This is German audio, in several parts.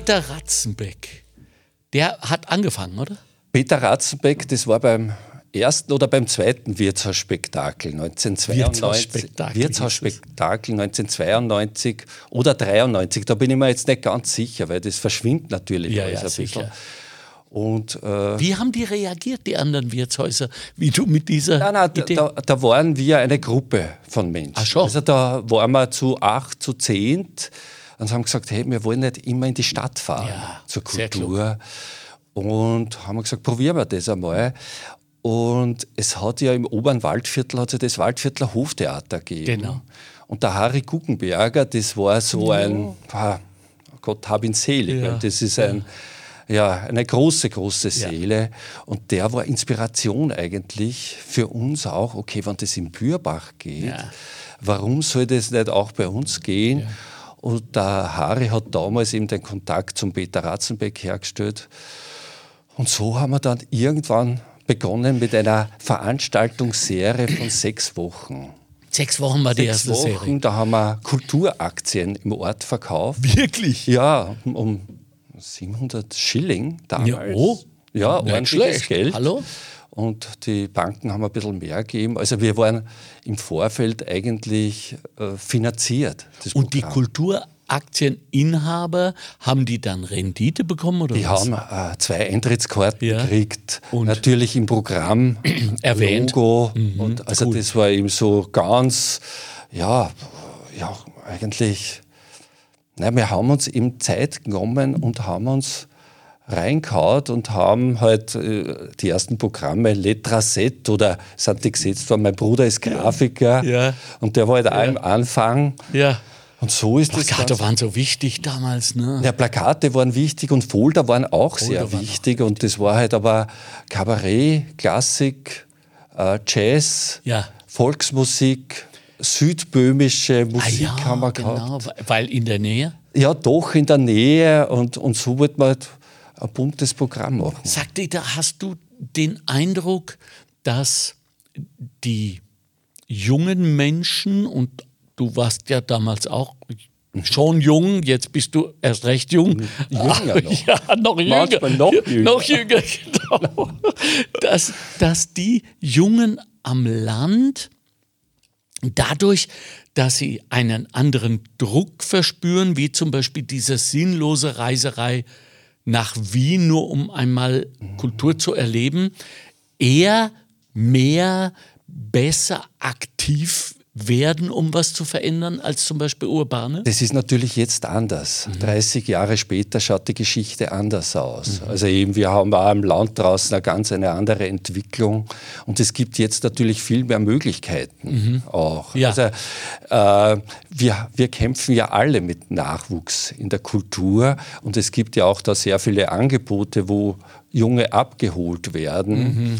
Peter Ratzenbeck, der hat angefangen, oder? Peter Ratzenbeck, das war beim ersten oder beim zweiten Wirtshausspektakel 1992. Wirtshausspektakel Wirtshausspektakel 1992 oder 93. Da bin ich mir jetzt nicht ganz sicher, weil das verschwindet natürlich Ja, alles ja, ein bisschen. Und äh, Wie haben die reagiert, die anderen Wirtshäuser, wie du mit dieser Nein, nein, da, Idee? da, da waren wir eine Gruppe von Menschen. Ach schon. Also da waren wir zu acht, zu zehnt und haben gesagt, hey, wir wollen nicht immer in die Stadt fahren Ja, zur Kultur. Und haben gesagt, probieren wir das einmal. Und es hat ja im oberen Waldviertel hat ja das Waldviertler Hoftheater gegeben. Genau. Und der Harry Guggenberger, das war so ein, ah, Gott hab ihn selig, Ja. das ist ein, ja, eine große, große Seele. Und der war Inspiration eigentlich für uns auch, okay, wenn das in Bürbach geht, Ja. warum soll das nicht auch bei uns gehen? Und der Harry hat damals eben den Kontakt zum Peter Ratzenbeck hergestellt. Und so haben wir dann irgendwann begonnen mit einer Veranstaltungsserie von sechs Wochen. Sechs Wochen war die Sechs erste Wochen, Serie. da haben wir Kulturaktien im Ort verkauft. Wirklich? Ja, um- um 700 Schilling damals. Ja, oh. Ja, Nicht ordentliches schlecht. Geld. Hallo? Und die Banken haben ein bisschen mehr gegeben. Also wir waren im Vorfeld eigentlich äh, finanziert. Und die. Kulturaktieninhaber, haben die dann Rendite bekommen oder Die was? haben äh, zwei Eintrittskarten Ja. gekriegt. Und? Natürlich im Programm Erwähnt. Mhm. Logo. und also gut. das war eben so ganz, ja, ja, eigentlich. Na, wir haben uns eben Zeit genommen und haben uns reingehauen und haben halt äh, die ersten Programme Letraset oder sind die gesetzt worden. Mein Bruder ist Grafiker Ja. und der war halt auch im Anfang. Ja. Und so ist das. Plakate waren so wichtig damals, ne? ja, Plakate waren wichtig und Folder waren auch sehr waren auch wichtig. Und das war halt aber Kabarett, Klassik, äh, Jazz, Ja. Volksmusik, südböhmische Ah, Musik ja, haben wir genau, gehabt. weil in der Nähe. Ja, doch in der Nähe. Und, und so wird man halt ein buntes Programm machen. Sag Dieter, hast du den Eindruck, dass die jungen Menschen, und du warst ja damals auch schon jung, jetzt bist du erst recht jung. Jünger noch. Ja, noch jünger. Noch jünger. Noch jünger, genau. dass, dass die Jungen am Land dadurch, dass sie einen anderen Druck verspüren, wie zum Beispiel diese sinnlose Reiserei nach Wien, nur um einmal Kultur zu erleben, eher mehr, besser aktiv werden, um was zu verändern, als zum Beispiel Urbane? Das ist natürlich jetzt anders. 30 Jahre später schaut die Geschichte anders aus. Also eben, wir haben auch im Land draußen eine ganz eine andere Entwicklung und es gibt jetzt natürlich viel mehr Möglichkeiten auch. Ja. Also, äh, wir, wir kämpfen ja alle mit Nachwuchs in der Kultur und es gibt ja auch da sehr viele Angebote, wo Junge abgeholt werden.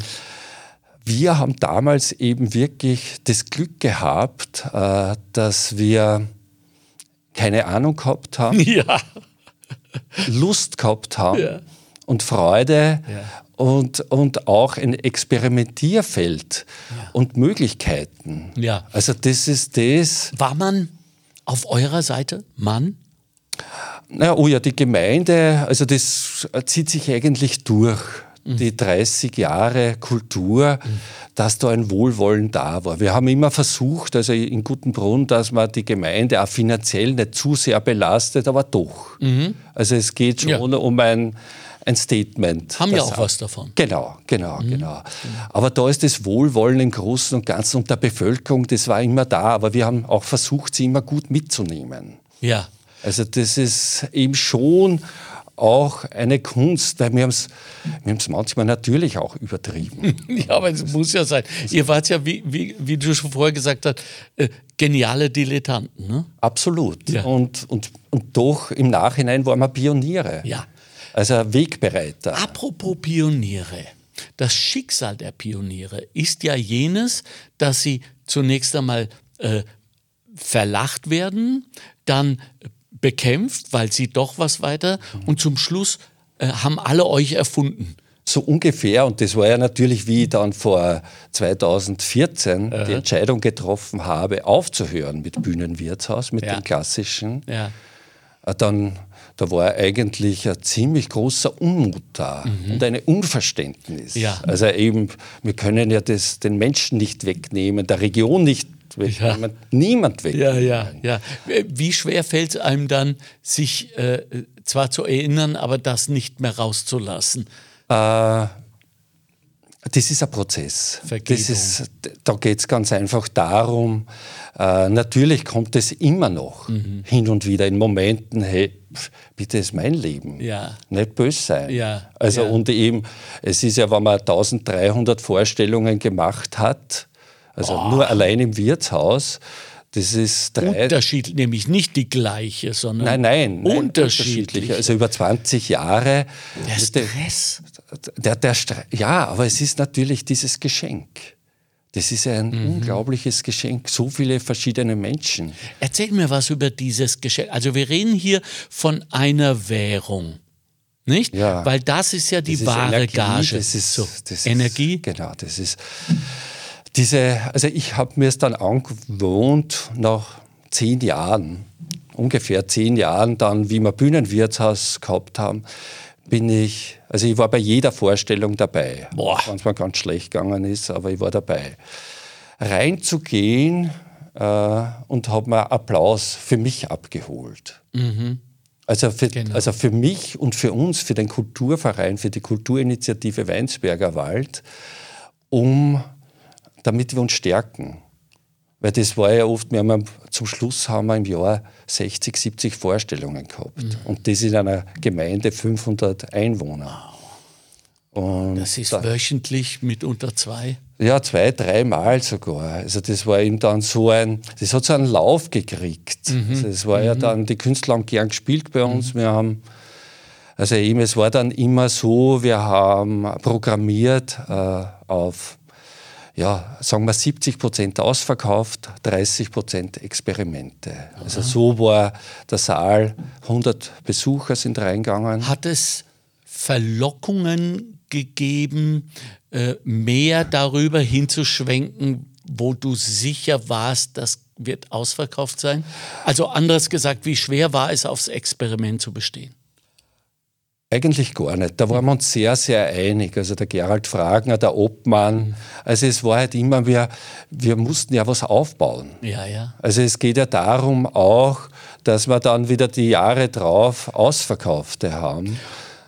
Wir haben damals eben wirklich das Glück gehabt, äh, dass wir keine Ahnung gehabt haben, Ja. Lust gehabt haben Ja. und Freude Ja. und, und auch ein Experimentierfeld und Möglichkeiten. Ja. Also das ist das, War man auf eurer Seite, Mann? naja, oh ja, die Gemeinde, also das zieht sich eigentlich durch. Mhm. Die 30 Jahre Kultur, dass da ein Wohlwollen da war. Wir haben immer versucht, also in Gutenbrunn, dass man die Gemeinde auch finanziell nicht zu sehr belastet, aber doch. Also es geht schon Mhm. Ja. um ein, ein Statement. Haben ja das auch was davon. Genau, genau, Mhm. genau. Aber da ist das Wohlwollen im Großen und Ganzen und der Bevölkerung, das war immer da, aber wir haben auch versucht, sie immer gut mitzunehmen. Ja. Also das ist eben schon auch eine Kunst, wir haben es wir haben's manchmal natürlich auch übertrieben. Ja, aber es muss ja sein. Ihr wart ja, wie, wie, wie du schon vorher gesagt hast, äh, geniale Dilettanten, ne? Absolut. Ja. Und, und, und doch im Nachhinein waren wir Pioniere. Ja. Also Wegbereiter. Apropos Pioniere. Das Schicksal der Pioniere ist ja jenes, dass sie zunächst einmal äh, verlacht werden, dann bekämpft, weil sie doch was weiter und zum Schluss äh, haben alle euch erfunden. So ungefähr, und das war ja natürlich, wie ich dann vor 2014 die Entscheidung getroffen habe, aufzuhören mit Bühnenwirtshaus, mit Ja. dem klassischen. Ja. äh, dann da war eigentlich ein ziemlich großer Unmut da mhm. und ein Unverständnis. Ja. Also eben, wir können ja das, den Menschen nicht wegnehmen, der Region nicht wegnehmen, ja. niemand wegnehmen. Ja, ja, ja. Wie schwer fällt es einem dann, sich äh, zwar zu erinnern, aber das nicht mehr rauszulassen? Äh, das ist ein Prozess. Das ist, da geht es ganz einfach darum, äh, natürlich kommt es immer noch mhm. hin und wieder in Momenten, hey, bitte ist mein Leben. Ja. Nicht böse sein. Ja. Also ja. und eben, es ist ja, wenn man 1300 Vorstellungen gemacht hat, also oh. nur allein im Wirtshaus, das ist drei. Unterschiedlich, nämlich nicht die gleiche, sondern nein, nein, nein unterschiedlich. Also über 20 Jahre. Der Stress. Der, der, der, ja, aber es ist natürlich dieses Geschenk. Das ist ein mhm. unglaubliches Geschenk, so viele verschiedene Menschen. Erzähl mir was über dieses Geschenk. Also wir reden hier von einer Währung. Nicht? Ja. Weil das ist ja die das wahre Energie, Gage. Das ist so. Das Energie. Ist, genau, das ist diese, also ich habe mir es dann angewohnt, nach zehn Jahren, ungefähr zehn Jahren dann, wie wir Bühnenwirtshaus gehabt haben, bin ich, also ich war bei jeder Vorstellung dabei. Wenn es mir ganz schlecht gegangen ist, aber ich war dabei. Reinzugehen äh, und habe mir Applaus für mich abgeholt. Mhm. Also, für, genau. also für mich und für uns, für den Kulturverein, für die Kulturinitiative Weinsberger Wald, um damit wir uns stärken. Weil das war ja oft, wir haben zum Schluss haben wir im Jahr 60, 70 Vorstellungen gehabt. Mhm. Und das in einer Gemeinde 500 Einwohner. Und das ist da, wöchentlich mit unter zwei? Ja, zwei, dreimal sogar. Also das war eben dann so ein, das hat so einen Lauf gekriegt. Mhm. Also das war mhm. ja dann, die Künstler haben gern gespielt bei uns. Mhm. Wir haben, also eben, es war dann immer so, wir haben programmiert äh, auf ja, sagen wir 70 Prozent ausverkauft, 30 Prozent Experimente. Aha. Also so war der Saal, 100 Besucher sind reingegangen. Hat es Verlockungen gegeben, äh, mehr darüber hinzuschwenken, wo du sicher warst, das wird ausverkauft sein? Also anders gesagt, wie schwer war es, aufs Experiment zu bestehen? Eigentlich gar nicht. Da waren wir uns sehr, sehr einig. Also der Gerald Fragner, der Obmann. Also es war halt immer, wir, wir mussten ja was aufbauen. Ja, ja. Also es geht ja darum auch, dass wir dann wieder die Jahre drauf Ausverkaufte haben.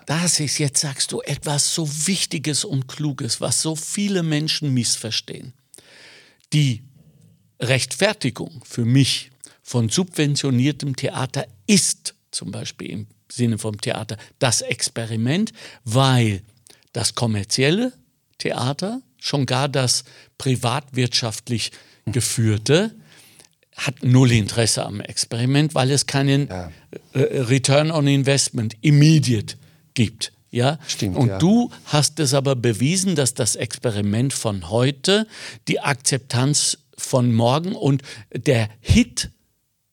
Das ist, jetzt sagst du, etwas so Wichtiges und Kluges, was so viele Menschen missverstehen. Die Rechtfertigung für mich von subventioniertem Theater ist zum Beispiel im Sinne vom Theater das Experiment, weil das kommerzielle Theater, schon gar das privatwirtschaftlich geführte, hat null Interesse am Experiment, weil es keinen ja. Äh, Return on Investment immediate gibt. Ja? Stimmt, und ja. du hast es aber bewiesen, dass das Experiment von heute die Akzeptanz von morgen und der Hit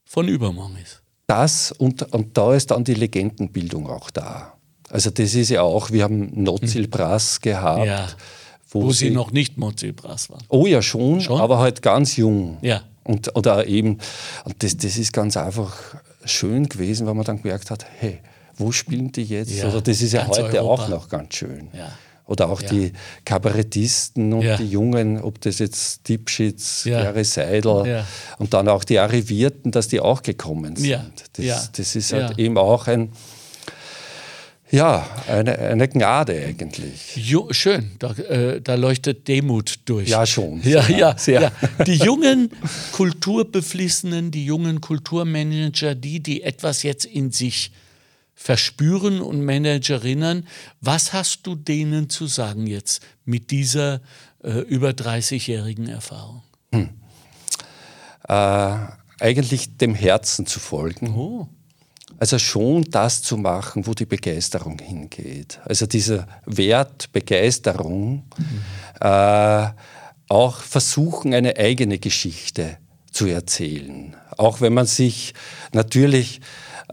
von übermorgen ist das und, und da ist dann die Legendenbildung auch da. Also das ist ja auch, wir haben Nozilbras hm. gehabt. Ja, wo, wo sie, sie, noch nicht Nozilbras waren. Oh ja, schon, schon, aber halt ganz jung. Ja. Und, oder eben, und das, das ist ganz einfach schön gewesen, weil man dann gemerkt hat, hey, wo spielen die jetzt? Ja, oder das ist ja heute Europa. auch noch ganz schön. Ja. Oder auch ja. die Kabarettisten und ja. die Jungen, ob das jetzt Dipschitz, ja. Gary Seidel ja. und dann auch die Arrivierten, dass die auch gekommen sind. Ja. Das, das ist halt eben auch ein, ja, eine, eine Gnade eigentlich. Jo, schön, da, äh, da, leuchtet Demut durch. Ja, schon. Ja, ja, sehr. ja. Die jungen Kulturbeflissenen, die jungen Kulturmanager, die, die etwas jetzt in sich verspüren und Managerinnen. Was hast du denen zu sagen jetzt mit dieser äh, über 30-jährigen Erfahrung? Hm. Äh, eigentlich dem Herzen zu folgen. Oh. Also schon das zu machen, wo die Begeisterung hingeht. Also dieser Wert Begeisterung, mhm. äh, auch versuchen, eine eigene Geschichte zu erzählen. Auch wenn man sich natürlich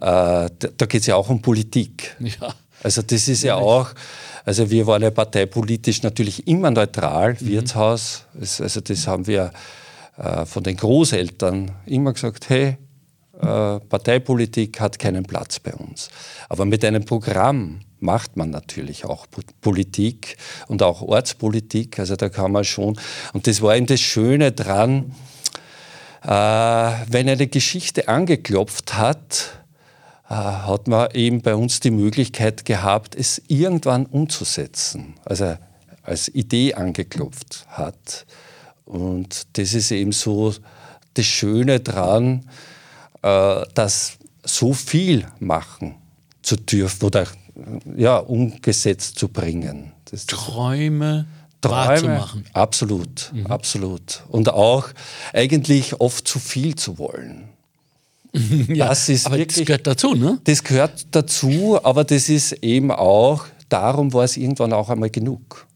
da geht es ja auch um Politik. Ja. Also das ist ja auch, also wir waren ja parteipolitisch natürlich immer neutral, mhm. Wirtshaus, also das haben wir äh, von den Großeltern immer gesagt, hey, Äh, Parteipolitik hat keinen Platz bei uns. Aber mit einem Programm macht man natürlich auch Politik und auch Ortspolitik. Also da kann man schon, und das war eben das Schöne dran, äh, wenn eine Geschichte angeklopft hat, äh, hat man eben bei uns die Möglichkeit gehabt, es irgendwann umzusetzen. Also als Idee angeklopft hat. Und das ist eben so das Schöne dran, äh, dass so viel machen zu dürfen oder ja, umgesetzt zu bringen. Das Träume, Träume machen. Absolut, mhm. absolut. Und auch eigentlich oft zu viel zu wollen. ja, das ist aber wirklich, das gehört dazu, ne? Das gehört dazu, aber das ist eben auch, darum war es irgendwann auch einmal genug.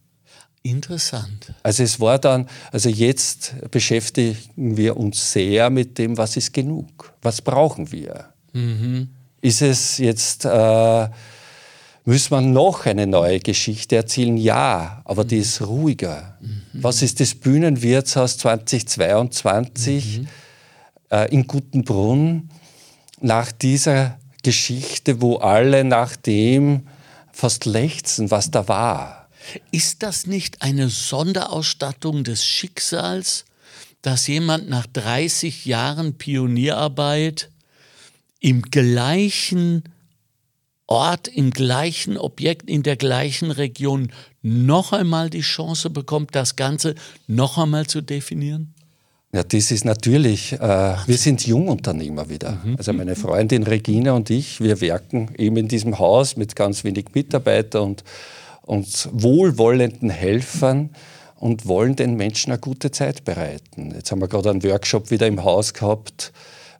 Interessant. Also es war dann, also jetzt beschäftigen wir uns sehr mit dem, was ist genug? Was brauchen wir? Mhm. Ist es jetzt, äh, müssen wir noch eine neue Geschichte erzählen? Ja, aber mhm. die ist ruhiger. Mhm. Was ist das Bühnenwirtshaus 2022 mhm. Äh, in Gutenbrunn nach dieser Geschichte, wo alle nach dem fast lechzen, was da war? Ist das nicht eine Sonderausstattung des Schicksals, dass jemand nach 30 Jahren Pionierarbeit im gleichen Ort, im gleichen Objekt, in der gleichen Region noch einmal die Chance bekommt, das Ganze noch einmal zu definieren? Ja, das ist natürlich, äh, wir sind Jungunternehmer wieder. Mhm. Also meine Freundin Regina und ich, wir werken eben in diesem Haus mit ganz wenig Mitarbeitern und und wohlwollenden Helfern und wollen den Menschen eine gute Zeit bereiten. Jetzt haben wir gerade einen Workshop wieder im Haus gehabt,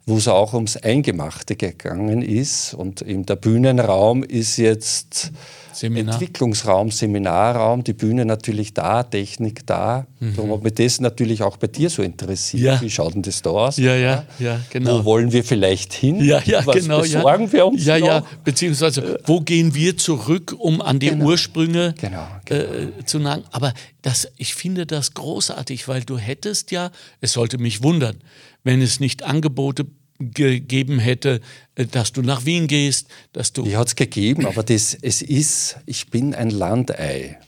wo es auch ums Eingemachte gegangen ist. Und in der Bühnenraum ist jetzt Seminar. Entwicklungsraum, Seminarraum, die Bühne natürlich da, Technik da. Mhm. Darum hat mich das natürlich auch bei dir so interessiert. Ja. Wie schaut denn das da aus? Ja, ja, ja, genau. Wo wollen wir vielleicht hin? Ja, ja, Was genau. besorgen ja. wir uns Ja, noch? ja, beziehungsweise wo gehen wir zurück, um an die Genau. Ursprünge Genau, genau. Äh, zu nagen. Aber das, ich finde das großartig, weil du hättest ja, es sollte mich wundern, wenn es nicht Angebote gegeben hätte, äh, dass du nach Wien gehst, dass du. Die hat es gegeben, aber das, es ist, ich bin ein Landei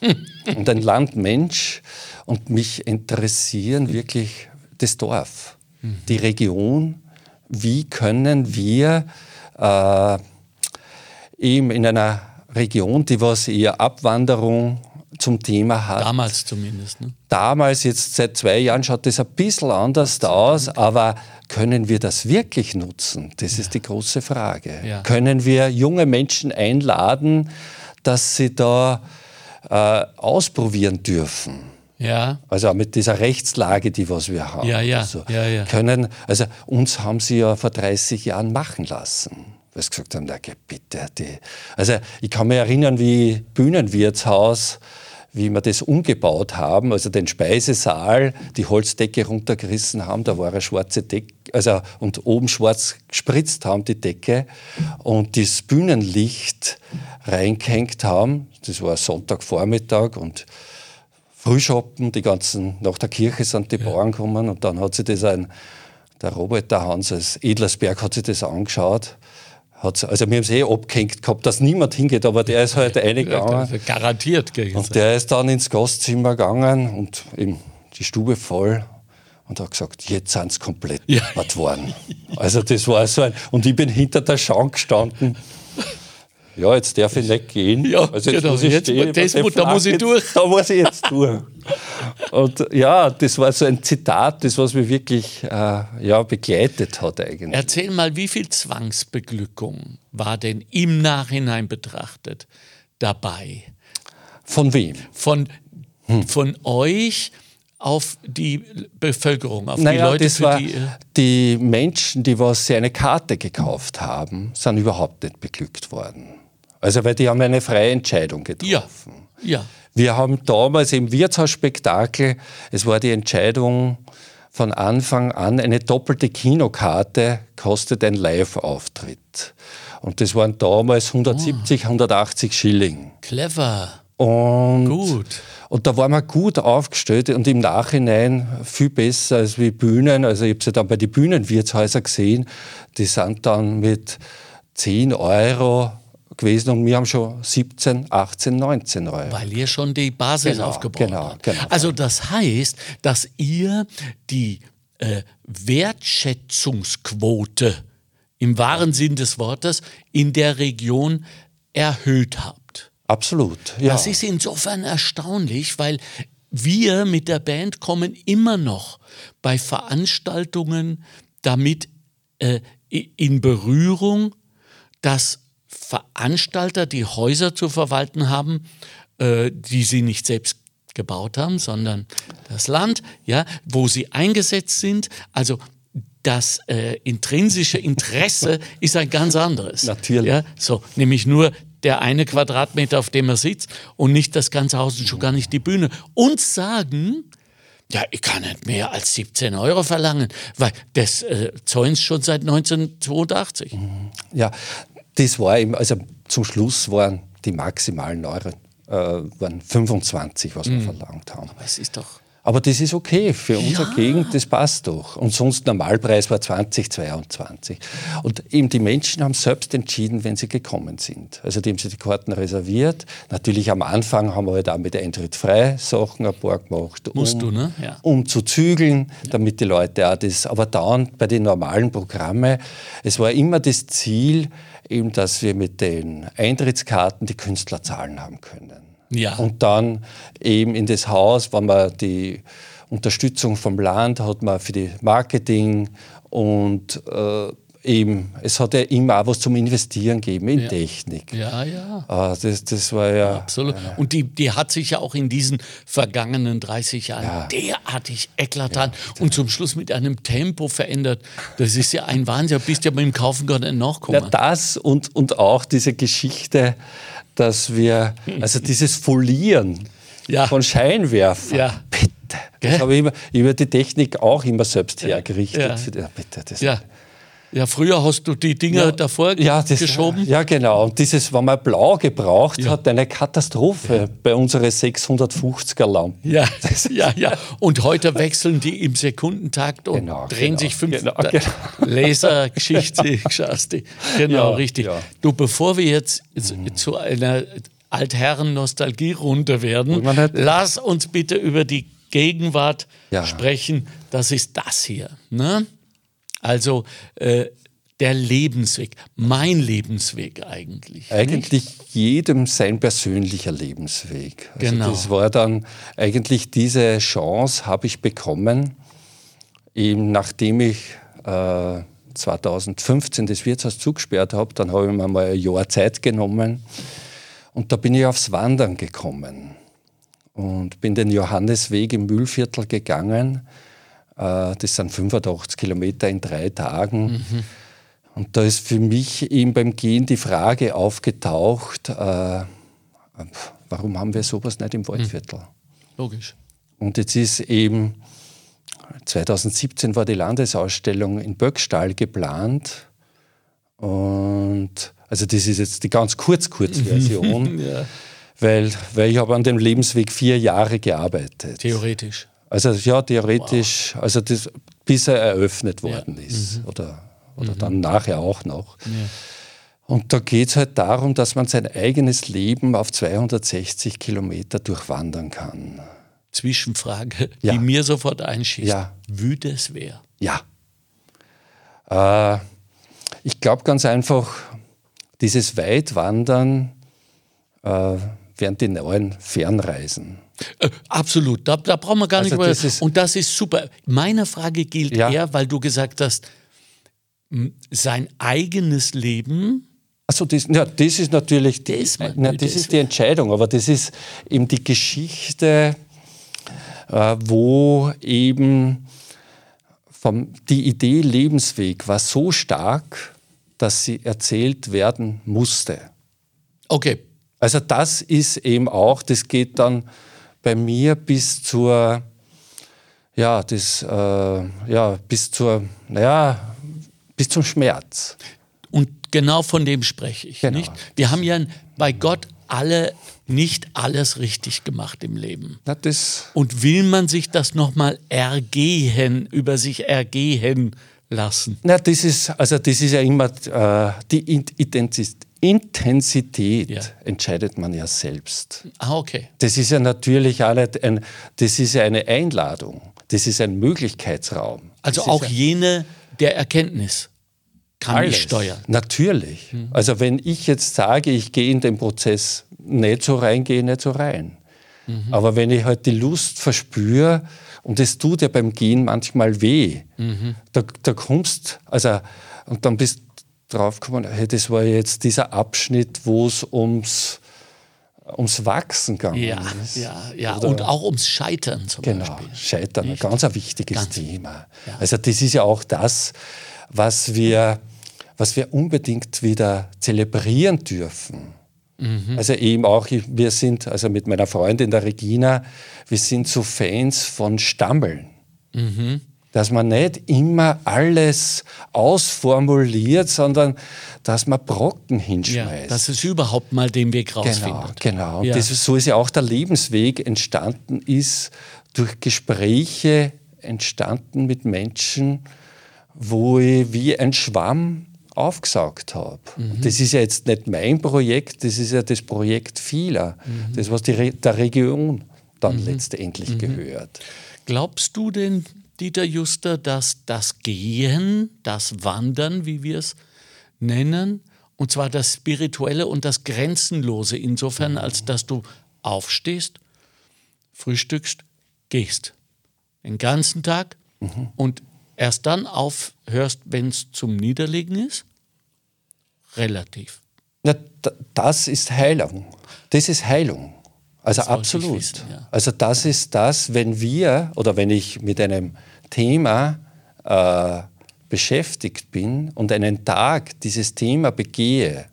und ein Landmensch und mich interessieren wirklich das Dorf, die Region. Wie können wir äh, eben in einer Region, die was eher Abwanderung zum Thema hat. Damals zumindest. Ne? Damals, jetzt seit zwei Jahren, schaut das ein bisschen anders aus, aber können wir das wirklich nutzen? Das ist die große Frage. Ja. Können wir junge Menschen einladen, dass sie da äh, ausprobieren dürfen? Ja. Also mit dieser Rechtslage, die was wir haben. Ja, ja, Also ja, ja. Können, also uns haben sie ja vor 30 Jahren machen lassen. Weil sie gesagt haben, na geh bitte. Die. Also ich kann mich erinnern, wie Bühnenwirtshaus, wie wir das umgebaut haben, also den Speisesaal, die Holzdecke runtergerissen haben, da war eine schwarze Decke, also und oben schwarz gespritzt haben die Decke und das Bühnenlicht reingehängt haben. Das war Sonntagvormittag und Frühschoppen, die ganzen, nach der Kirche sind die Bauern gekommen und dann hat sich das ein, der Roboter Hans aus Edlersberg hat sich das angeschaut. Hat, also wir haben es eh abgehängt gehabt, dass niemand hingeht, aber der ist halt reingegangen. Also garantiert. Und der ist dann ins Gastzimmer gegangen und eben die Stube voll und hat gesagt, jetzt sind sie komplett Ja. worden. Also das war so ein, und ich bin hinter der Schrank gestanden. Ja, jetzt darf ich nicht gehen. Ja, also jetzt genau, muss ich jetzt- stehen. das mu- da muss ich durch. Jetzt, da muss ich jetzt durch. Und ja, das war so ein Zitat, das was mich wirklich äh, ja, begleitet hat eigentlich. Erzähl mal, wie viel Zwangsbeglückung war denn im Nachhinein betrachtet dabei? Von wem? Von, Hm. von euch auf die Bevölkerung, auf die Naja, Leute, das für war, die. die Menschen, die was sie eine Karte gekauft haben, sind überhaupt nicht beglückt worden. Also weil die haben eine freie Entscheidung Ja, getroffen. ja. Wir haben damals im Wirtshausspektakel, es war die Entscheidung von Anfang an, eine doppelte Kinokarte kostet ein Live-Auftritt. Und das waren damals 170, 180 Schilling. Clever. Und, Gut. und da waren wir gut aufgestellt und im Nachhinein viel besser als wie Bühnen. Also ich habe sie dann bei den Bühnenwirtshäusern gesehen, die sind dann mit 10 Euro gewesen und wir haben schon 17, 18, 19 Euro. Weil ihr schon die Basis Genau, aufgebaut genau, habt. genau. Also das heißt, dass ihr die äh, Wertschätzungsquote im wahren Sinn des Wortes in der Region erhöht habt. Absolut. Ja. Das ist insofern erstaunlich, weil wir mit der Band kommen immer noch bei Veranstaltungen damit äh, in Berührung, dass Veranstalter, die Häuser zu verwalten haben, äh, die sie nicht selbst gebaut haben, sondern das Land, ja, wo sie eingesetzt sind. Also das äh, intrinsische Interesse ist ein ganz anderes. Natürlich. Ja, so, nämlich nur der eine Quadratmeter, auf dem er sitzt und nicht das ganze Haus und schon gar nicht die Bühne. Und sagen, ja, ich kann nicht mehr als 17 Euro verlangen, weil das äh, zäunt schon seit 1982. Ja, das war eben, also zum Schluss waren die maximalen Euro äh, waren 25, was wir Mhm. verlangt haben. Aber es ist doch. Aber das ist okay für unsere Ja. Gegend, das passt doch. Und sonst Normalpreis war 2022. Und eben die Menschen haben selbst entschieden, wenn sie gekommen sind. Also die haben sich die Karten reserviert. Natürlich am Anfang haben wir halt auch mit Eintritt frei Sachen ein paar gemacht. Musst um, du, ne? Ja. Um zu zügeln, damit die Leute auch das. Aber dann bei den normalen Programmen, es war immer das Ziel, eben, dass wir mit den Eintrittskarten die Künstler zahlen haben können. Ja. Und dann eben in das Haus, wenn man die Unterstützung vom Land hat, man für die Marketing und äh, eben, es hat ja immer auch was zum Investieren gegeben in Technik. Ja, ja. Ah, das, das war ja. Absolut. Und die, die hat sich ja auch in diesen vergangenen 30 Jahren Ja. derartig eklatant und zum Schluss mit einem Tempo verändert. Das ist ja ein Wahnsinn. Du bist ja beim Kaufen gar nicht Ja, nachgekommen. das und, und auch diese Geschichte, dass wir, also dieses Folieren Ja. von Scheinwerfern, Ja. bitte. Das habe ich immer, über die Technik auch immer selbst hergerichtet. Ja. Ja, bitte, das ja. Ja, früher hast du die Dinger davor ja, das, geschoben. Ja, genau. Und dieses, wenn man blau gebraucht Ja. hat, eine Katastrophe bei unseren 650er Lampen. Ja, ja, ja. Und heute wechseln die im Sekundentakt und Genau, drehen genau, sich fünf genau, genau. Lasergeschichte. Genau, Ja, richtig. ja. Mhm. Du, bevor wir jetzt zu, zu einer Altherren-Nostalgie-Runde werden, lass uns bitte über die Gegenwart Ja. sprechen. Das ist das hier. Ne? Also äh, der Lebensweg, mein Lebensweg eigentlich. Eigentlich jedem sein persönlicher Lebensweg. Also Genau. Das war dann eigentlich diese Chance habe ich bekommen, eben nachdem ich äh, 2015 das Wirtshaus zugesperrt habe, dann habe ich mir mal ein Jahr Zeit genommen und da bin ich aufs Wandern gekommen und bin den Johannesweg im Mühlviertel gegangen. Äh, das sind 85 Kilometer in drei Tagen. Und da ist für mich eben beim Gehen die Frage aufgetaucht, äh, warum haben wir sowas nicht im Waldviertel? Logisch. Und jetzt ist eben, 2017 war die Landesausstellung in Böckstall geplant. Und also das ist jetzt die ganz kurz-kurz-Version, Ja, weil, weil ich habe an dem Lebensweg vier Jahre gearbeitet. theoretisch. Also ja, theoretisch, also das, bis er eröffnet worden ist. Oder, oder dann nachher auch noch. Und da geht es halt darum, dass man sein eigenes Leben auf 260 Kilometer durchwandern kann. Zwischenfrage, Ja. die mir sofort einschießt. Ja. Würde es wer? Ja. Äh, ich glaube ganz einfach, dieses Weitwandern äh, während die neuen Fernreisen. Äh, absolut, da, da brauchen wir gar Also nicht das über. Und das ist super. Meine Frage gilt Ja. eher, weil du gesagt hast, sein eigenes Leben. Also das, ja, das ist natürlich die, Das man- na, das das ist die Entscheidung, aber das ist eben die Geschichte, äh, wo eben vom, die Idee Lebensweg war so stark, dass sie erzählt werden musste. Okay, Also das ist eben auch, das geht dann bei mir bis zur, ja, das, äh, ja, bis zur, naja, bis zum Schmerz. und genau von dem spreche ich. Genau. Nicht? Wir haben ja bei Gott alle nicht alles richtig gemacht im Leben. Und will man sich das nochmal ergehen, über sich ergehen lassen? na, das ist, also das ist ja immer äh, die Intensis- Intensität Ja. entscheidet man ja selbst. Ah, okay. Das ist ja natürlich nicht ein, das ist ja eine Einladung. Das ist ein Möglichkeitsraum. Also auch ja jene der Erkenntnis kann alles. ich steuern. Natürlich. Also wenn ich jetzt sage, ich gehe in den Prozess nicht so rein, gehe ich nicht so rein. Aber wenn ich halt die Lust verspüre, und es tut ja beim Gehen manchmal weh, da, da kommst, also, und dann bist du draufgekommen, hey, das war jetzt dieser Abschnitt, wo es ums, ums Wachsen gegangen Ja, ist. ja, ja. Oder- Und auch ums Scheitern zum Genau, Beispiel. Scheitern, ein ganz ein wichtiges Ganz. Thema. Also das ist ja auch das, was wir, was wir unbedingt wieder zelebrieren dürfen. Mhm. Also eben auch, wir sind, also mit meiner Freundin der Regina, wir sind so Fans von Stammeln. Mhm. Dass man nicht immer alles ausformuliert, sondern dass man Brocken Ja, hinschmeißt. dass es überhaupt mal den Weg Genau, rausfindet. genau. Und Ja. Das ist, so ist ja auch der Lebensweg entstanden ist, durch Gespräche entstanden mit Menschen, wo ich wie ein Schwamm aufgesaugt habe. Mhm. Das ist ja jetzt nicht mein Projekt, das ist ja das Projekt vieler, Mhm. das, was die Re der Region dann letztendlich gehört. Glaubst du denn, Dieter Juster, dass das Gehen, das Wandern, wie wir es nennen, und zwar das Spirituelle und das Grenzenlose, insofern, als dass du aufstehst, frühstückst, gehst, den ganzen Tag und erst dann aufhörst, wenn es zum Niederlegen ist? Relativ. Na, das ist Heilung. Das ist Heilung. Also absolut. wissen, ja. Also das ist das, wenn wir oder wenn ich mit einem Thema äh, beschäftigt bin und einen Tag dieses Thema begehe,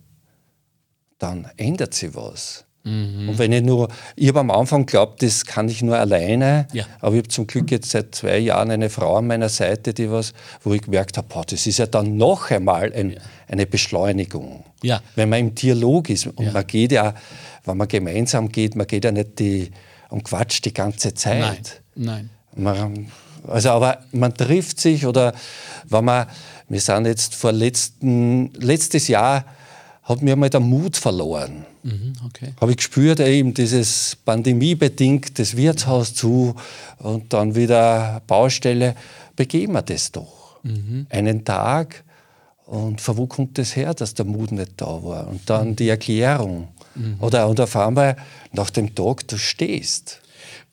dann ändert sich was. Mhm. Und wenn ich nur, ich habe am Anfang geglaubt, das kann ich nur alleine, Ja. aber ich habe zum Glück jetzt seit zwei Jahren eine Frau an meiner Seite, die was, wo ich gemerkt habe, boah, das ist ja dann noch einmal ein, eine Beschleunigung. Ja. Wenn man im Dialog ist und Ja. man geht ja, wenn man gemeinsam geht, man geht ja nicht die, und quatscht die ganze Nein, Zeit. nein. Man, also aber man trifft sich oder wenn man, wir sind jetzt vor letzten, letztes Jahr hat mir mal der Mut verloren. Mhm, okay. Habe ich gespürt, eben dieses pandemiebedingt, das Wirtshaus zu und dann wieder Baustelle, begehen wir das doch. Einen Tag und von wo kommt das her, dass der Mut nicht da war? Und dann die Erklärung. Oder und auf einmal nach dem Tag, du stehst.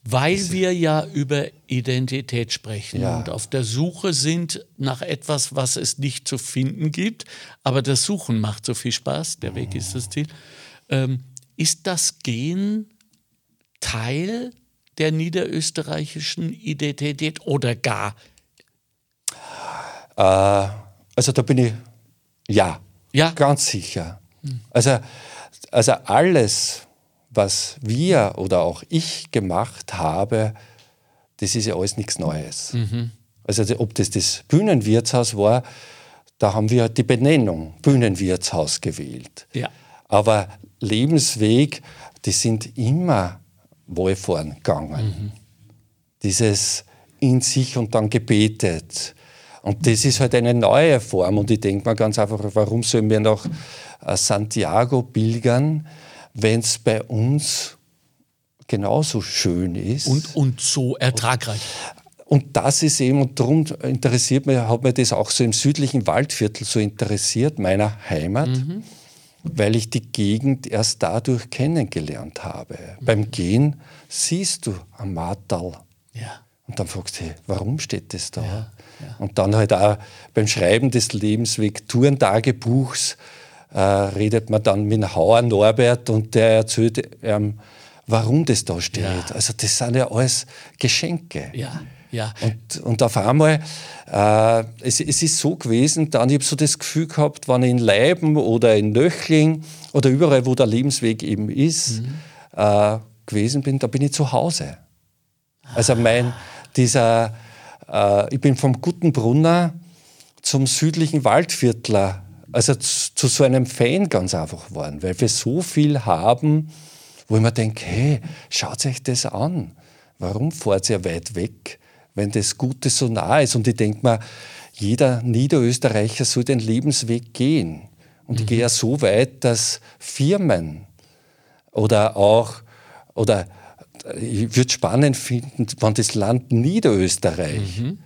Weil wir ja über Identität sprechen Ja. und auf der Suche sind nach etwas, was es nicht zu finden gibt, aber das Suchen macht so viel Spaß, der Weg ist das Ziel. Ähm, ist das Gehen Teil der niederösterreichischen Identität oder gar? Äh, also da bin ich, ja, Ja. ganz sicher. Also, also alles, was wir oder auch ich gemacht habe, das ist ja alles nichts Neues. Also die- ob das das Bühnenwirtshaus war, da haben wir die Benennung Bühnenwirtshaus gewählt. Ja. Aber Lebensweg, die sind immer wohlfahren gegangen. Dieses in sich und dann gebetet. Und das ist halt eine neue Form. Und ich denke mir ganz einfach, warum sollen wir nach äh, Santiago pilgern, wenn es bei uns genauso schön ist? Und, und so ertragreich. Und das ist eben, und darum interessiert mich, hat mir das auch so im südlichen Waldviertel so interessiert, meiner Heimat, weil ich die Gegend erst dadurch kennengelernt habe. Beim Gehen siehst du am Martal. Ja. Und dann fragst du, hey, warum steht das da? Und dann halt auch beim Schreiben des Lebensweg-Tourentagebuchs äh, redet man dann mit Hauer Norbert und der erzählt ähm, warum das da steht. Ja. Also das sind ja alles Geschenke. Ja, ja. Und, und auf einmal, äh, es, es ist so gewesen, dann, ich habe so das Gefühl gehabt, wenn ich in Leiben oder in Nöchling oder überall, wo der Lebensweg eben ist, äh, gewesen bin, da bin ich zu Hause. Also mein, dieser, äh, ich bin vom Guten Brunner zum südlichen Waldviertler, also z- zu so einem Fan ganz einfach geworden, weil wir so viel haben, wo ich mir denke, hey, schaut euch das an. Warum fahrt ihr weit weg, wenn das Gute so nah ist? Und ich denke mir, jeder Niederösterreicher soll den Lebensweg gehen. Und mhm. ich gehe ja so weit, dass Firmen oder auch, oder ich würde spannend finden, wenn das Land Niederösterreich mhm.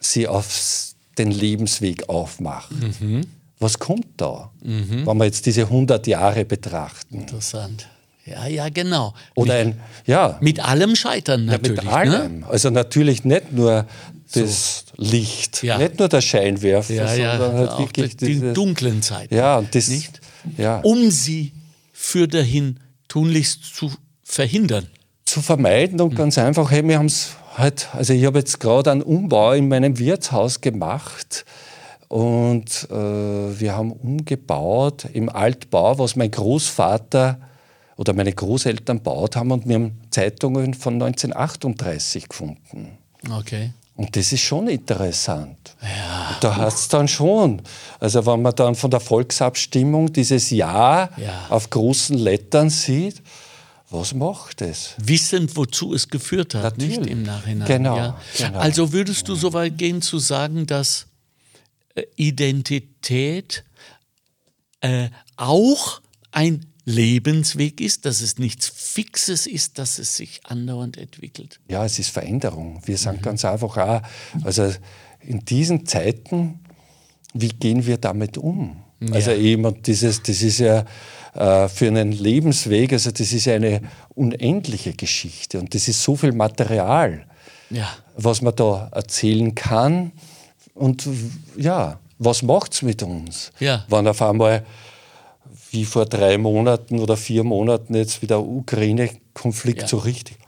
sie auf den Lebensweg aufmacht. Mhm. Was kommt da, mhm. wenn wir jetzt diese 100 Jahre betrachten? Interessant. Ja, ja, genau. Oder ein, ja. Mit allem Scheitern natürlich. Ja, mit allem. Ne? Also natürlich nicht nur das so. Licht, ja. nicht nur der Scheinwerfer, ja, ja, sondern halt wirklich die, die dunklen Zeiten. Ja, und das, nicht? Ja. Um sie für dahin tunlichst zu verhindern. Zu vermeiden und mhm. ganz einfach, hey, wir haben es halt, also ich habe jetzt gerade einen Umbau in meinem Wirtshaus gemacht und äh, wir haben umgebaut im Altbau, was mein Großvater oder meine Großeltern baut haben und wir haben Zeitungen von 1938 gefunden. Okay. Und das ist schon interessant. Ja. Da hat es dann schon. Also wenn man dann von der Volksabstimmung dieses Ja, ja. auf großen Lettern sieht, was macht es? Wissend, wozu es geführt hat, Natürlich. nicht im Nachhinein. Genau, ja. genau. Also würdest du so weit gehen zu sagen, dass äh, Identität äh, auch ein Lebensweg ist, dass es nichts Fixes ist, dass es sich andauernd entwickelt. Ja, es ist Veränderung. Wir sagen mhm. ganz einfach auch, also in diesen Zeiten, wie gehen wir damit um? Ja. Also eben, dieses, das ist ja äh, für einen Lebensweg, also das ist eine unendliche Geschichte und das ist so viel Material, ja. was man da erzählen kann. Und ja, was macht es mit uns? Ja. Wenn auf einmal wie vor drei Monaten oder vier Monaten jetzt wieder Ukraine-Konflikt ja. so richtig.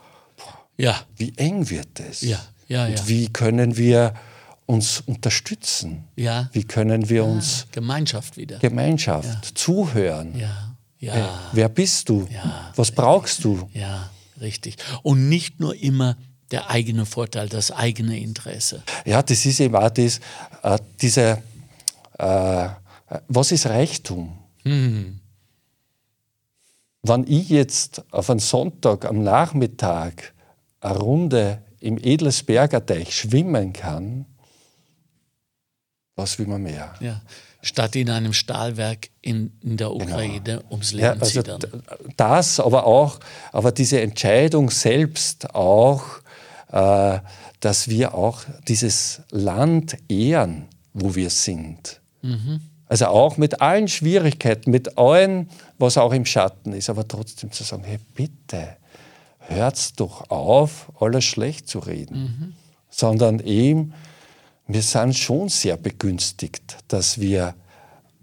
Ja. Wie eng wird das? Ja. Ja, Und wie können wir uns unterstützen? Ja. Wie können wir uns Gemeinschaft wieder Gemeinschaft zuhören? Ja. Ja. Hey, wer bist du? Was brauchst du? Ja, richtig. Und nicht nur immer der eigene Vorteil, das eigene Interesse. Ja, das ist eben auch das, äh, diese, äh, was ist Reichtum? Mhm. Wenn ich jetzt auf einen Sonntag am Nachmittag eine Runde im Edelsberger Teich schwimmen kann, was will man mehr? Ja. Statt in einem Stahlwerk in, in der genau. Ukraine genau. ums Leben ja, also zittern. Das, aber auch, aber diese Entscheidung selbst auch, äh, dass wir auch dieses Land ehren, wo wir sind. Mhm. Also auch mit allen Schwierigkeiten, mit allem, was auch im Schatten ist, aber trotzdem zu sagen, hey bitte, hört doch auf, alles schlecht zu reden. Mhm. Sondern eben, wir sind schon sehr begünstigt, dass wir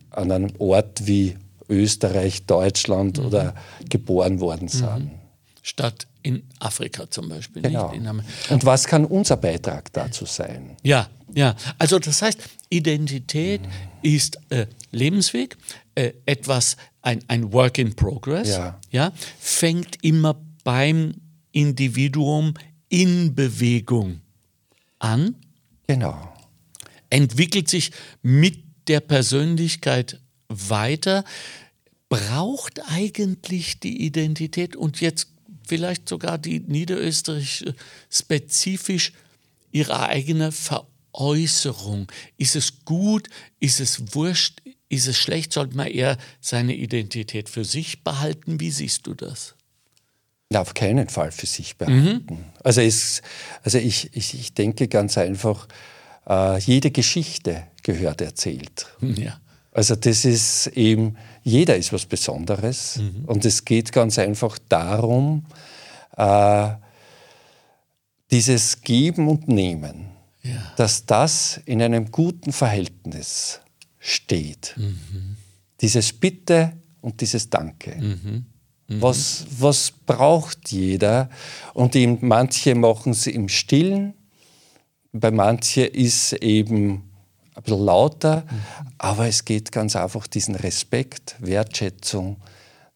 an einem Ort wie Österreich, Deutschland mhm. oder geboren worden sind. Mhm. Statt in Afrika zum Beispiel. Genau. Und was kann unser Beitrag dazu sein? Ja, ja. Also das heißt, Identität ist äh, Lebensweg, äh, etwas, ein, ein Work in Progress, ja. ja, fängt immer beim Individuum in Bewegung an. Genau. Entwickelt sich mit der Persönlichkeit weiter, braucht eigentlich die Identität und jetzt vielleicht sogar die niederösterreichische spezifisch ihre eigene Veräußerung. Ist es gut? Ist es wurscht? Ist es schlecht? Sollte man eher seine Identität für sich behalten? Wie siehst du das? auf keinen Fall für sich behalten. Mhm. Also, es, also ich, ich, ich denke ganz einfach, äh, jede Geschichte gehört erzählt. Ja. Also das ist eben, jeder ist was Besonderes mhm. und es geht ganz einfach darum, äh, dieses Geben und Nehmen, ja. dass das in einem guten Verhältnis steht. Mhm. Dieses Bitte und dieses Danke. Mhm. Mhm. Was, was braucht jeder? Und eben manche machen es im Stillen, bei manchen ist eben ein bisschen lauter, mhm. aber es geht ganz einfach diesen Respekt, Wertschätzung,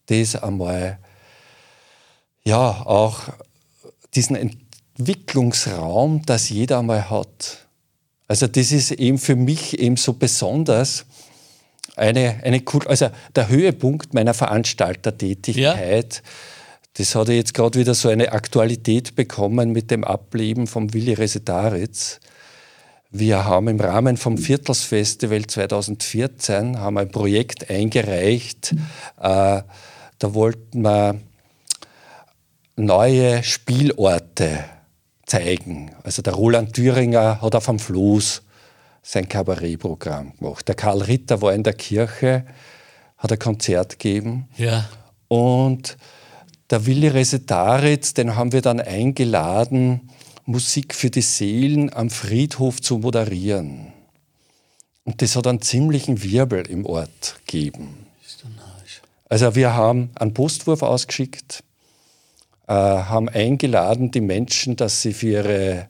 das einmal, ja, auch diesen Entwicklungsraum, das jeder einmal hat. Also das ist eben für mich eben so besonders, eine, eine also der Höhepunkt meiner Veranstaltertätigkeit, ja. das hat jetzt gerade wieder so eine Aktualität bekommen mit dem Ableben von Willi Resetaritz. Wir haben im Rahmen vom Viertelsfestival 2014 haben ein Projekt eingereicht. Äh, da wollten wir neue Spielorte zeigen. Also der Roland Thüringer hat auf dem Floß sein Kabarettprogramm gemacht. Der Karl Ritter war in der Kirche, hat ein Konzert gegeben. Ja. Und der Willi Resetaritz, den haben wir dann eingeladen, Musik für die Seelen am Friedhof zu moderieren. Und das hat einen ziemlichen Wirbel im Ort gegeben. Also wir haben einen Postwurf ausgeschickt, haben eingeladen die Menschen, dass sie für ihre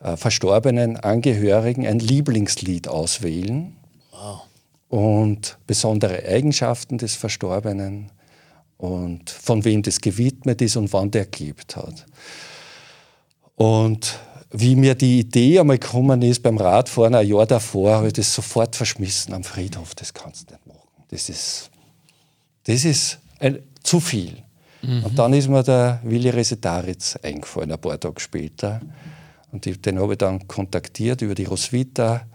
äh, verstorbenen Angehörigen ein Lieblingslied auswählen wow. und besondere Eigenschaften des Verstorbenen und von wem das gewidmet ist und wann der gelebt hat. Und wie mir die Idee einmal gekommen ist beim Radfahren ein Jahr davor, habe ich das sofort verschmissen am Friedhof. Das kannst du nicht machen. Das ist, das ist ein, zu viel. Mhm. Und dann ist mir der Willi Resetaritz eingefallen, ein paar Tage später. Und den habe ich dann kontaktiert über die Roswitha.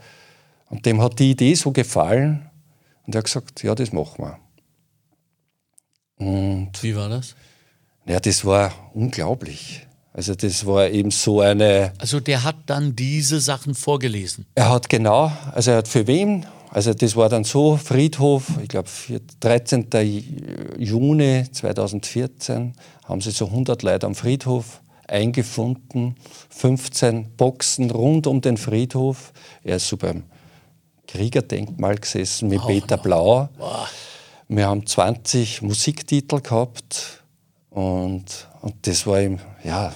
Und dem hat die Idee so gefallen. Und er hat gesagt, ja, das machen wir. Und Wie war das? Ja, das war unglaublich. Also das war eben so eine. Also der hat dann diese Sachen vorgelesen. Er hat genau, also er hat für wen? Also das war dann so Friedhof, ich glaube 13. Juni 2014 haben sie so 100 Leute am Friedhof eingefunden, 15 Boxen rund um den Friedhof. Er ist so beim Kriegerdenkmal gesessen mit Peter Blau. Wir haben 20 Musiktitel gehabt und und das war ihm, ja,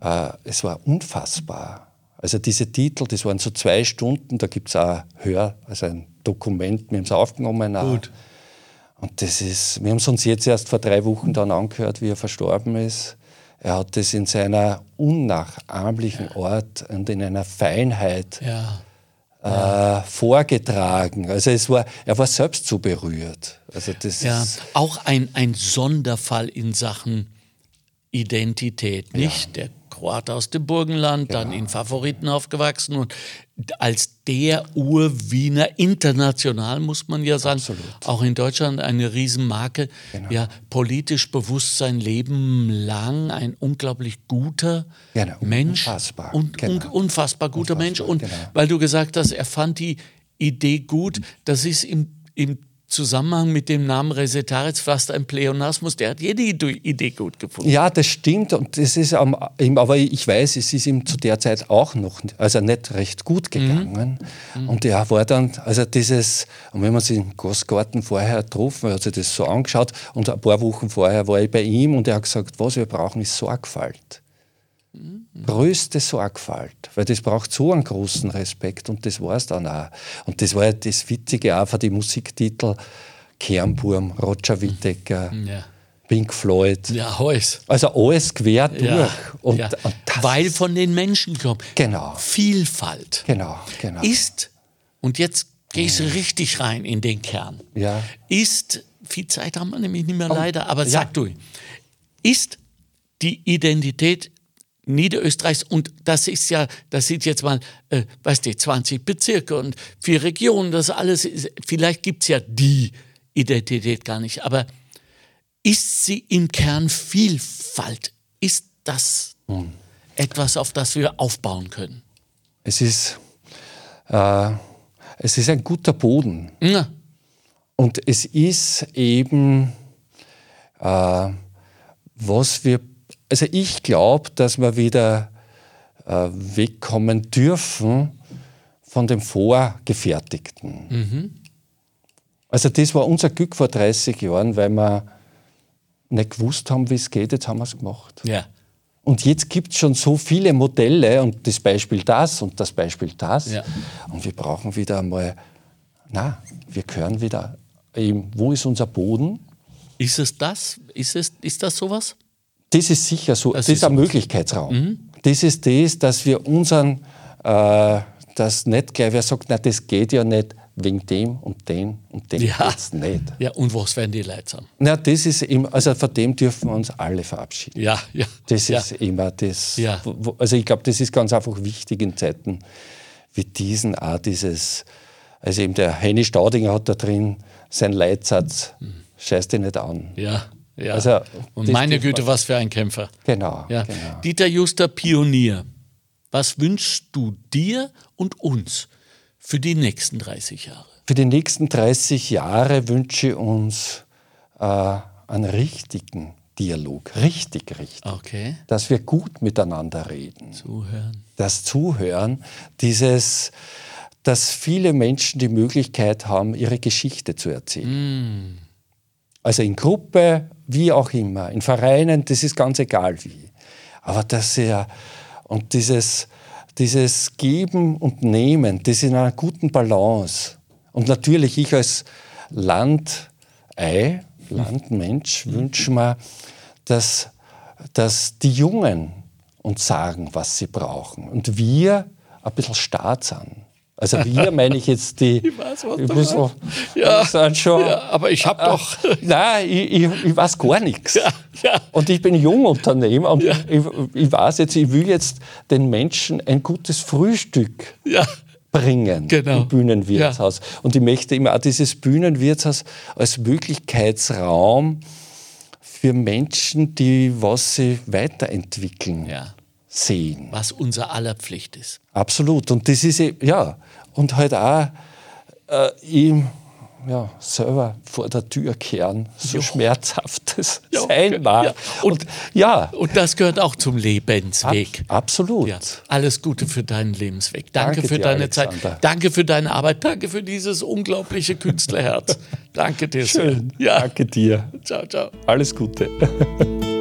äh, es war unfassbar. Also diese Titel, das waren so zwei Stunden, da gibt es auch Hör, also ein Dokument, wir haben es aufgenommen. Gut. Und das ist, wir haben es uns jetzt erst vor drei Wochen dann angehört, wie er verstorben ist. Er hat das in seiner unnachahmlichen ja. Art und in einer Feinheit ja äh, vorgetragen. Also es war, er war selbst so berührt. Also das ja, auch ein, ein Sonderfall in Sachen Identität, nicht? Ja. Der Kroat aus dem Burgenland, genau. dann in Favoriten aufgewachsen und als der Urwiener international, muss man ja sagen, Absolut. auch in Deutschland eine Riesenmarke, genau. ja, politisch bewusst sein Leben lang, ein unglaublich guter genau. Mensch. Unfassbar. Und, genau. un, unfassbar guter unfassbar, Mensch. Und genau. weil du gesagt hast, er fand die Idee gut, das ist im, im Zusammenhang mit dem Namen Resetaritz fast ein Pleonasmus. Der hat jede Idee gut gefunden. Ja, das stimmt. Und das ist aber ich weiß, es ist ihm zu der Zeit auch noch, also nicht recht gut mhm. gegangen. Mhm. Und er war dann, also dieses, und wenn man sich im Gastgarten vorher getroffen hat, sich das so angeschaut und ein paar Wochen vorher war ich bei ihm und er hat gesagt, was wir brauchen, ist Sorgfalt. Mhm. Größte Sorgfalt, weil das braucht so einen großen Respekt und das war es dann auch. Und das war ja das Witzige auch für die Musiktitel Kernburm, Roger Whittaker, mhm. ja. Pink Floyd. Ja, alles. Also alles quer durch. Ja, und, ja. und weil von den Menschen kommt. Genau. Vielfalt. Genau, genau. Ist, und jetzt gehst du richtig rein in den Kern. Ja. Ist, viel Zeit haben wir nämlich nicht mehr oh, leider, aber sag du, ist die Identität Niederösterreichs und das ist ja, das sind jetzt mal, äh, weißt du, 20 Bezirke und vier Regionen, das alles, ist, vielleicht gibt es ja die Identität gar nicht, aber ist sie im Kern Vielfalt? Ist das hm. etwas, auf das wir aufbauen können? Es ist, äh, es ist ein guter Boden. Ja. Und es ist eben, äh, was wir also ich glaube, dass wir wieder äh, wegkommen dürfen von dem Vorgefertigten. Mhm. Also das war unser Glück vor 30 Jahren, weil wir nicht gewusst haben, wie es geht, jetzt haben wir es gemacht. Ja. Und jetzt gibt es schon so viele Modelle und das Beispiel das und das Beispiel das. Ja. Und wir brauchen wieder einmal, na, wir können wieder, eben, wo ist unser Boden? Ist es das? Ist, es, ist das sowas? Das ist sicher so, das, das ist ein Möglichkeitsraum. Mhm. Das ist das, dass wir unseren, äh, dass nicht gleich wer sagt, na, das geht ja nicht wegen dem und dem und dem Ja. geht's nicht. Ja, und was werden die Leute sagen? Na, das ist immer, also von dem dürfen wir uns alle verabschieden. Ja, ja. Das ja. ist immer das. Ja. wo- Also ich glaube, das ist ganz einfach wichtig in Zeiten wie diesen auch dieses, also eben der Henny Staudinger hat da drin seinen Leitsatz, scheiß dich nicht an. Ja, ja. Also, und meine Güte, was für ein Kämpfer. Genau, Ja. genau. Dieter Juster, Pionier. Was wünschst du dir und uns für die nächsten 30 Jahre? Für die nächsten 30 Jahre wünsche ich uns äh, einen richtigen Dialog, richtig, richtig. Okay. Dass wir gut miteinander reden. Zuhören. das Zuhören, dieses, dass viele Menschen die Möglichkeit haben, ihre Geschichte zu erzählen. Also in Gruppe, wie auch immer, in Vereinen, das ist ganz egal wie. Aber dass sie und dieses, dieses Geben und Nehmen, das in einer guten Balance. Und natürlich ich als Landei, Landmensch, wünsche mir, dass, dass die Jungen uns sagen, was sie brauchen. Und wir ein bisschen stark sind. Also wir meine ich jetzt die. Ich weiß, was ich du so, Ja. sind schon, Ja, aber ich hab doch- Nein, ich, ich, ich weiß gar nichts. Ja, ja. Und ich bin Jungunternehmer und ich, ich weiß jetzt, ich will jetzt den Menschen ein gutes Frühstück Ja. bringen Genau. im Bühnenwirtshaus. Und ich möchte immer auch dieses Bühnenwirtshaus als Möglichkeitsraum für Menschen, die was sie weiterentwickeln, ja. Sehen. Was unser aller Pflicht ist. Absolut. Und das ist, e- ja, und halt auch äh, ihm ja, selber vor der Tür kehren, so schmerzhaft das Ja, sein mag. ja. Und, Und- ja, Und das gehört auch zum Lebensweg. absolut. Ja, alles Gute für deinen Lebensweg. Danke, Danke für dir, deine Alexander. Zeit. Danke für deine Arbeit. Danke für dieses unglaubliche Künstlerherz. Danke dir sehr. Schön. Ja. Danke dir. Ciao, ciao. Alles Gute.